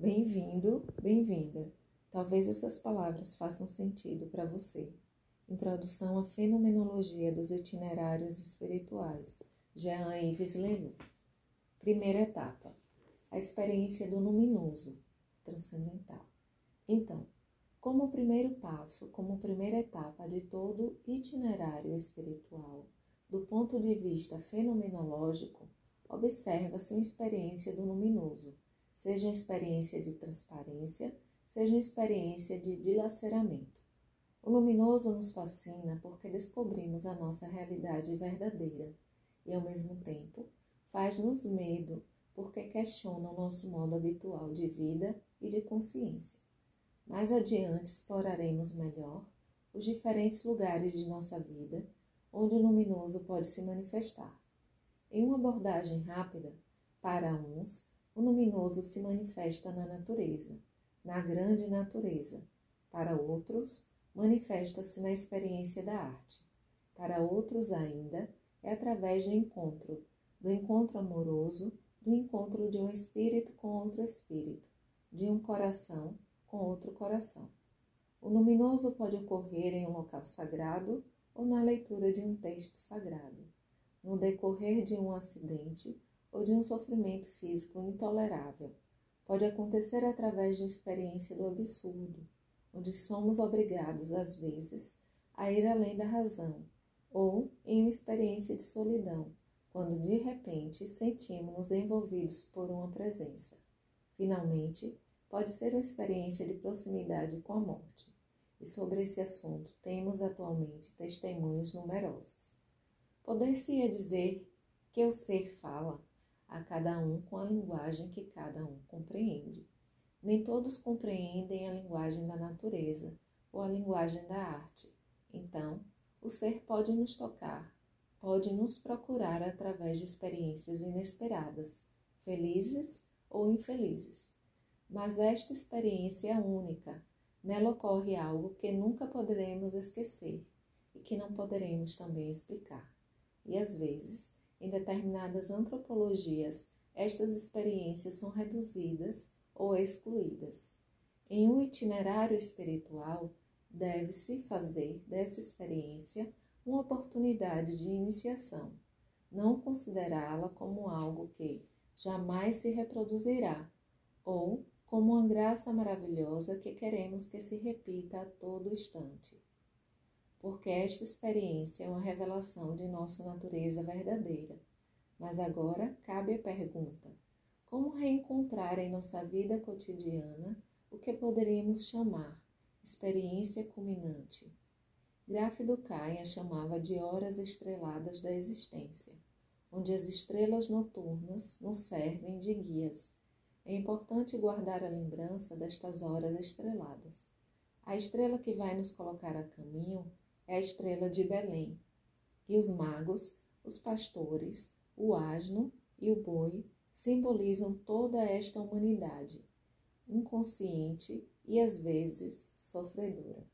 Bem-vindo, bem-vinda. Talvez essas palavras façam sentido para você. Introdução à Fenomenologia dos Itinerários Espirituais, Jean-Yves Leloup. Primeira etapa: a experiência do luminoso, transcendental. Então, como primeiro passo, como primeira etapa de todo itinerário espiritual, do ponto de vista fenomenológico, observa-se uma experiência do luminoso, seja uma experiência de transparência, seja uma experiência de dilaceramento. O luminoso nos fascina porque descobrimos a nossa realidade verdadeira e, ao mesmo tempo, faz-nos medo porque questiona o nosso modo habitual de vida e de consciência. Mais adiante exploraremos melhor os diferentes lugares de nossa vida onde o luminoso pode se manifestar. Em uma abordagem rápida, para uns, o luminoso se manifesta na natureza, na grande natureza. Para outros, manifesta-se na experiência da arte. Para outros ainda, é através do encontro, do encontro amoroso, do encontro de um espírito com outro espírito, de um coração com outro coração. O luminoso pode ocorrer em um local sagrado ou na leitura de um texto sagrado, no decorrer de um acidente ou de um sofrimento físico intolerável. Pode acontecer através de experiência do absurdo, onde somos obrigados, às vezes, a ir além da razão, ou em uma experiência de solidão, quando de repente sentimos-nos envolvidos por uma presença. Finalmente, pode ser uma experiência de proximidade com a morte e sobre esse assunto temos atualmente testemunhos numerosos. Poder-se-ia dizer que o ser fala a cada um com a linguagem que cada um compreende. Nem todos compreendem a linguagem da natureza ou a linguagem da arte. Então, o ser pode nos tocar, pode nos procurar através de experiências inesperadas, felizes ou infelizes. Mas esta experiência é única Nela ocorre algo que nunca poderemos esquecer e que não poderemos também explicar. E às vezes, em determinadas antropologias, estas experiências são reduzidas ou excluídas. Em um itinerário espiritual, deve-se fazer dessa experiência uma oportunidade de iniciação, não considerá-la como algo que jamais se reproduzirá ou como uma graça maravilhosa que queremos que se repita a todo instante. Porque esta experiência é uma revelação de nossa natureza verdadeira. Mas agora cabe a pergunta: como reencontrar em nossa vida cotidiana o que poderíamos chamar experiência culminante? Graf do a chamava de horas estreladas da existência, onde as estrelas noturnas nos servem de guias é importante guardar a lembrança destas horas estreladas. A estrela que vai nos colocar a caminho é a estrela de Belém. E os magos, os pastores, o asno e o boi simbolizam toda esta humanidade, inconsciente e às vezes sofredora.